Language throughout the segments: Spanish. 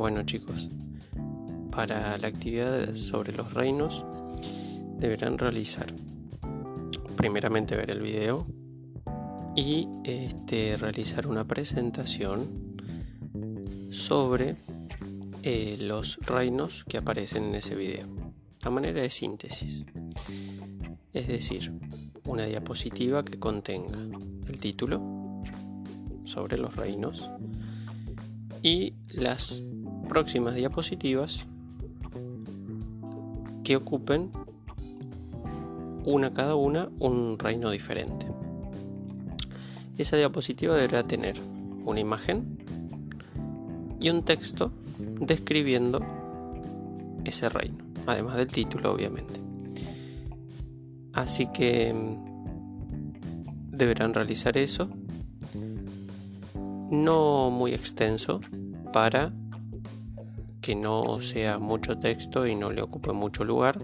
Bueno chicos, para la actividad sobre los reinos deberán realizar primeramente ver el video y este, realizar una presentación sobre eh, los reinos que aparecen en ese video. A manera de síntesis es decir una diapositiva que contenga el título sobre los reinos y las próximas diapositivas que ocupen una cada una un reino diferente. Esa diapositiva deberá tener una imagen y un texto describiendo ese reino, además del título obviamente. Así que mm, deberán realizar eso, no muy extenso, para no sea mucho texto y no le ocupe mucho lugar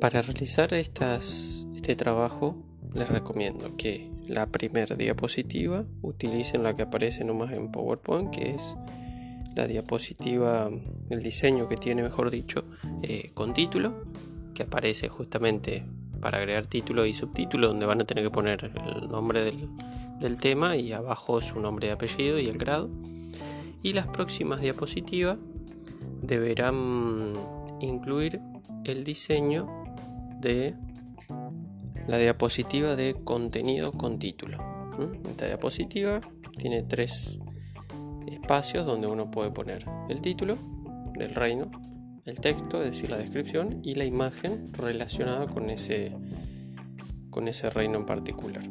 para realizar este trabajo les recomiendo que la primera diapositiva utilicen la que aparece nomás en PowerPoint, que es la diapositiva, el diseño que tiene, mejor dicho, eh, con título, que aparece justamente para agregar título y subtítulo, donde van a tener que poner el nombre del, del tema y abajo su nombre de apellido y el grado. Y las próximas diapositivas deberán incluir el diseño de la diapositiva de contenido con título. Esta diapositiva tiene tres espacios donde uno puede poner el título del reino, el texto, es decir, la descripción, y la imagen relacionada con ese, con ese reino en particular.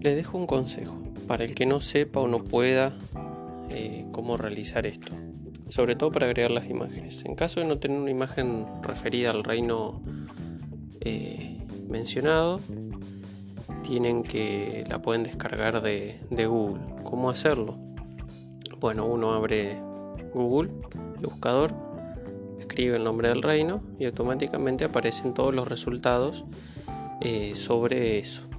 Les dejo un consejo para el que no sepa o no pueda eh, cómo realizar esto, sobre todo para agregar las imágenes. En caso de no tener una imagen referida al reino eh, mencionado tienen que la pueden descargar de, Google. ¿Cómo hacerlo? Bueno, uno abre Google, el buscador, escribe el nombre del reino y automáticamente aparecen todos los resultados eh, sobre eso.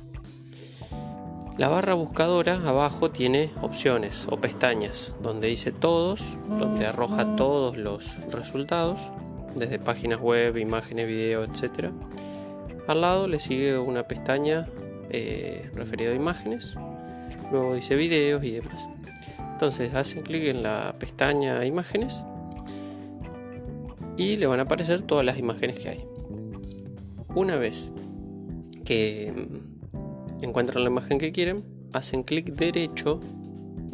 La barra buscadora abajo tiene opciones o pestañas donde dice todos, donde arroja todos los resultados, desde páginas web, imágenes, video, etcétera al lado le sigue una pestaña eh, referida a imágenes, luego dice videos y demás. Entonces hacen clic en la pestaña imágenes y le van a aparecer todas las imágenes que hay. Una vez que mm, encuentran la imagen que quieren, hacen clic derecho.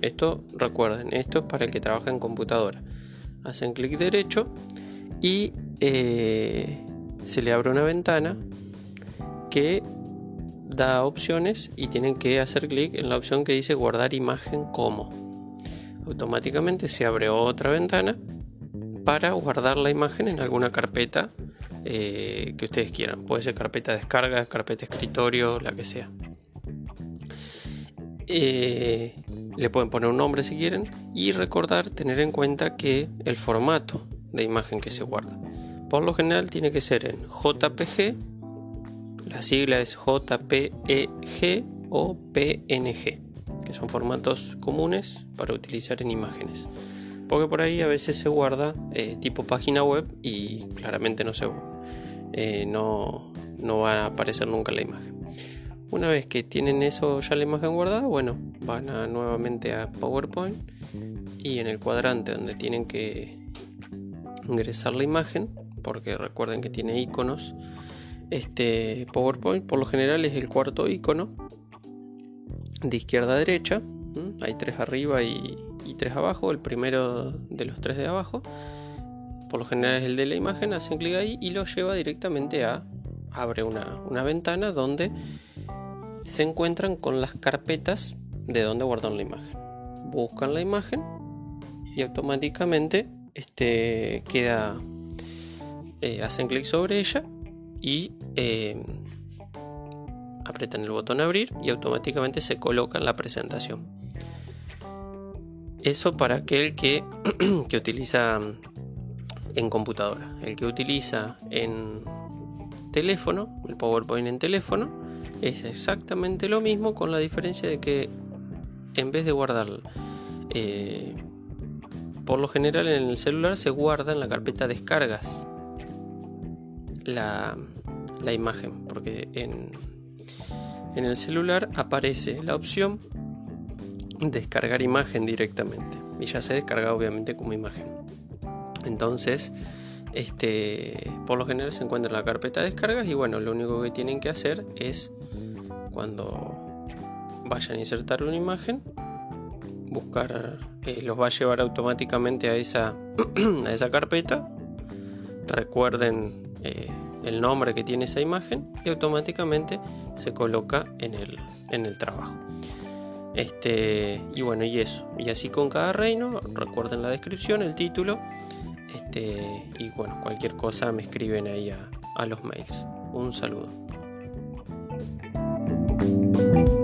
Esto recuerden, esto es para el que trabaja en computadora. Hacen clic derecho y eh, se le abre una ventana que da opciones y tienen que hacer clic en la opción que dice guardar imagen como. Automáticamente se abre otra ventana para guardar la imagen en alguna carpeta eh, que ustedes quieran. Puede ser carpeta de descarga, carpeta escritorio, la que sea. Eh, le pueden poner un nombre si quieren y recordar tener en cuenta que el formato de imagen que se guarda por lo general tiene que ser en JPG la sigla es JPEG o PNG, que son formatos comunes para utilizar en imágenes. Porque por ahí a veces se guarda eh, tipo página web y claramente no, se, eh, no, no va a aparecer nunca la imagen. Una vez que tienen eso ya la imagen guardada, bueno, van nuevamente a PowerPoint y en el cuadrante donde tienen que ingresar la imagen, porque recuerden que tiene iconos este PowerPoint por lo general es el cuarto icono de izquierda a derecha. Hay tres arriba y, tres abajo. El primero de los tres de abajo, por lo general es el de la imagen. Hacen clic ahí y lo lleva directamente a. Abre una, una ventana donde se encuentran con las carpetas de donde guardan la imagen. Buscan la imagen y automáticamente este, queda. Eh, hacen clic sobre ella y eh, apretan el botón abrir y automáticamente se coloca en la presentación. Eso para aquel que, que utiliza en computadora. El que utiliza en teléfono, el PowerPoint en teléfono, es exactamente lo mismo con la diferencia de que en vez de guardar Eh, por lo general en el celular se guarda en la carpeta descargas la, la imagen, porque en, en el celular aparece la opción descargar imagen directamente y ya se descarga obviamente como imagen. Entonces, este, por lo general se encuentra en la carpeta de descargas y bueno, lo único que tienen que hacer es cuando vayan a insertar una imagen, buscar, eh, los va a llevar automáticamente a esa, a esa carpeta. Recuerden eh, el nombre que tiene esa imagen y automáticamente se coloca en el, en el trabajo. Este, y bueno, y eso. Y así con cada reino, recuerden la descripción, el título. Este, y bueno, cualquier cosa me escriben ahí a los mails. Un saludo. thank you